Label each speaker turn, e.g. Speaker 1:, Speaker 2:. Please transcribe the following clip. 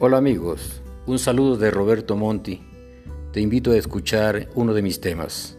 Speaker 1: Hola amigos, un saludo de Roberto Monti. Te invito a escuchar uno de mis temas.